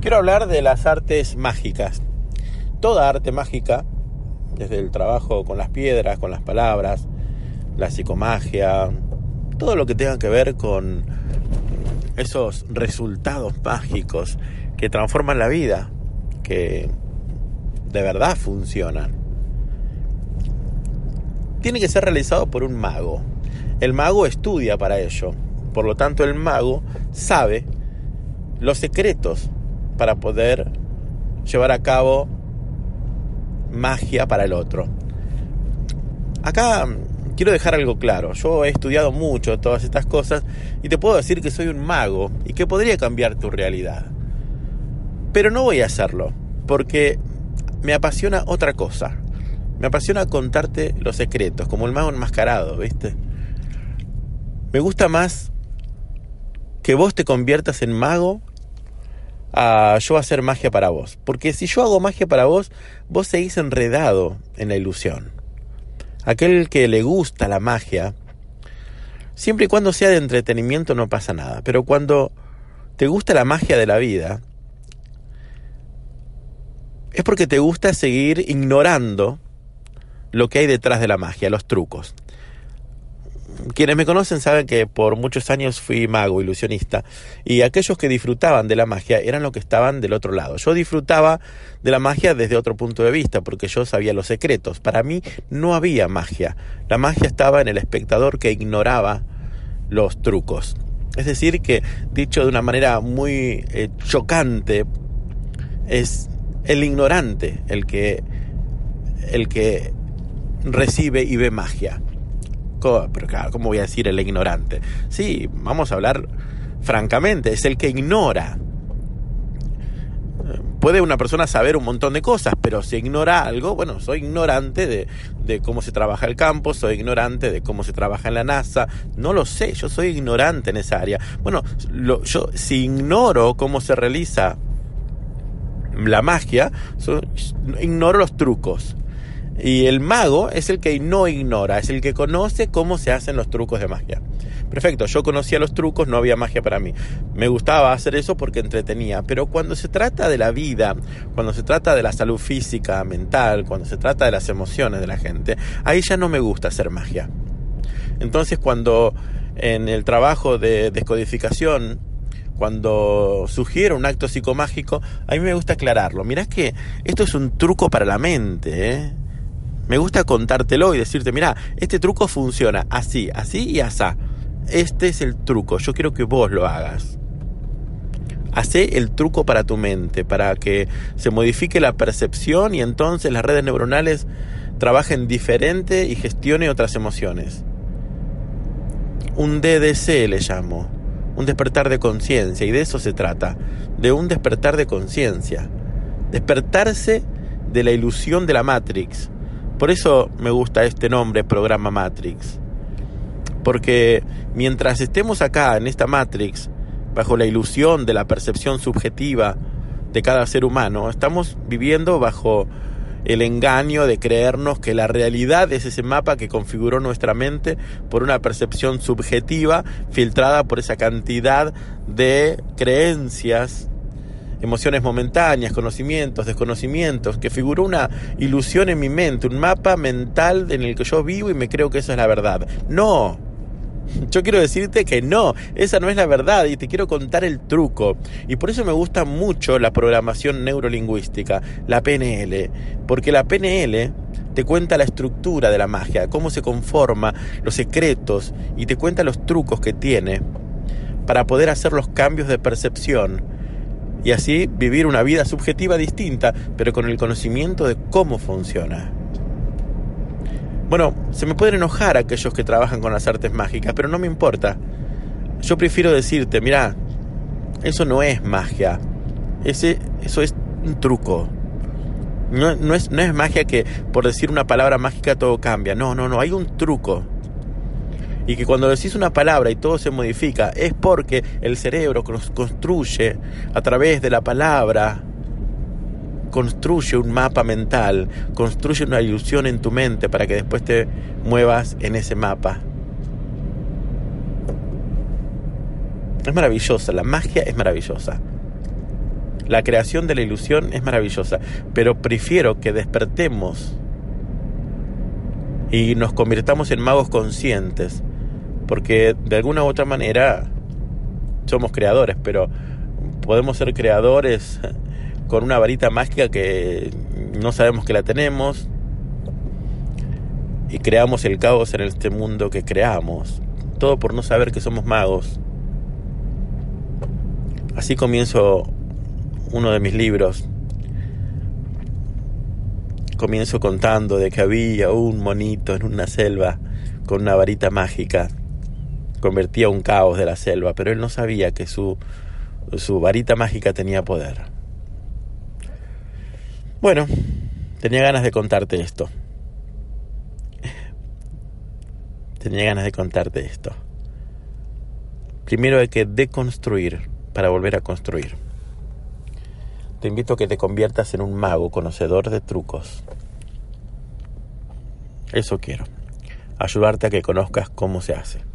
Quiero hablar de las artes mágicas. Toda arte mágica, desde el trabajo con las piedras, con las palabras, la psicomagia, todo lo que tenga que ver con esos resultados mágicos que transforman la vida, que de verdad funcionan. Tiene que ser realizado por un mago. El mago estudia para ello. Por lo tanto, el mago sabe los secretos para poder llevar a cabo magia para el otro. Acá quiero dejar algo claro. Yo he estudiado mucho todas estas cosas y te puedo decir que soy un mago y que podría cambiar tu realidad. Pero no voy a hacerlo porque me apasiona otra cosa. Me apasiona contarte los secretos, como el mago enmascarado, ¿viste? Me gusta más que vos te conviertas en mago a yo hacer magia para vos. Porque si yo hago magia para vos, vos seguís enredado en la ilusión. Aquel que le gusta la magia, siempre y cuando sea de entretenimiento no pasa nada. Pero cuando te gusta la magia de la vida, es porque te gusta seguir ignorando lo que hay detrás de la magia, los trucos quienes me conocen saben que por muchos años fui mago, ilusionista, y aquellos que disfrutaban de la magia eran los que estaban del otro lado. Yo disfrutaba de la magia desde otro punto de vista, porque yo sabía los secretos. Para mí no había magia. La magia estaba en el espectador que ignoraba los trucos. Es decir, que dicho de una manera muy eh, chocante, es el ignorante el que, el que recibe y ve magia. Pero claro, ¿cómo voy a decir el ignorante? Sí, vamos a hablar francamente, es el que ignora. Puede una persona saber un montón de cosas, pero si ignora algo, bueno, soy ignorante de, de cómo se trabaja el campo, soy ignorante de cómo se trabaja en la NASA, no lo sé, yo soy ignorante en esa área. Bueno, yo si ignoro cómo se realiza la magia, ignoro los trucos. Y el mago es el que no ignora, es el que conoce cómo se hacen los trucos de magia. Perfecto, yo conocía los trucos, no había magia para mí. Me gustaba hacer eso porque entretenía, pero cuando se trata de la vida, cuando se trata de la salud física, mental, cuando se trata de las emociones de la gente, ahí ya no me gusta hacer magia. Entonces cuando en el trabajo de descodificación cuando sugiero un acto psicomágico, a mí me gusta aclararlo. Mirá que esto es un truco para la mente, ¿eh? Me gusta contártelo y decirte, mira, este truco funciona así, así y asá. Este es el truco, yo quiero que vos lo hagas. Hacé el truco para tu mente, para que se modifique la percepción y entonces las redes neuronales trabajen diferente y gestione otras emociones. Un DDC le llamo, un despertar de conciencia, y de eso se trata, de un despertar de conciencia. Despertarse de la ilusión de la Matrix, por eso me gusta este nombre, programa Matrix. Porque mientras estemos acá en esta Matrix, bajo la ilusión de la percepción subjetiva de cada ser humano, estamos viviendo bajo el engaño de creernos que la realidad es ese mapa que configuró nuestra mente por una percepción subjetiva filtrada por esa cantidad de creencias emociones momentáneas, conocimientos, desconocimientos, que figuró una ilusión en mi mente, un mapa mental en el que yo vivo y me creo que eso es la verdad. No, yo quiero decirte que no, esa no es la verdad y te quiero contar el truco. Y por eso me gusta mucho la programación neurolingüística, la PNL, porque la PNL te cuenta la estructura de la magia, cómo se conforma, los secretos y te cuenta los trucos que tiene para poder hacer los cambios de percepción y así vivir una vida subjetiva distinta, pero con el conocimiento de cómo funciona. Bueno, se me pueden enojar aquellos que trabajan con las artes mágicas, pero no me importa. Yo prefiero decirte, mira, eso no es magia, ese, eso es un truco. No, no, es, no es magia que por decir una palabra mágica todo cambia. No, no, no, hay un truco y que cuando decís una palabra y todo se modifica es porque el cerebro construye a través de la palabra construye un mapa mental, construye una ilusión en tu mente para que después te muevas en ese mapa. Es maravillosa, la magia es maravillosa. La creación de la ilusión es maravillosa, pero prefiero que despertemos y nos convirtamos en magos conscientes, porque de alguna u otra manera somos creadores, pero podemos ser creadores con una varita mágica que no sabemos que la tenemos y creamos el caos en este mundo que creamos, todo por no saber que somos magos. Así comienzo uno de mis libros. Comienzo contando de que había un monito en una selva con una varita mágica. Convertía un caos de la selva, pero él no sabía que su, su varita mágica tenía poder. Bueno, tenía ganas de contarte esto. Tenía ganas de contarte esto. Primero hay que deconstruir para volver a construir. Te invito a que te conviertas en un mago conocedor de trucos. Eso quiero. Ayudarte a que conozcas cómo se hace.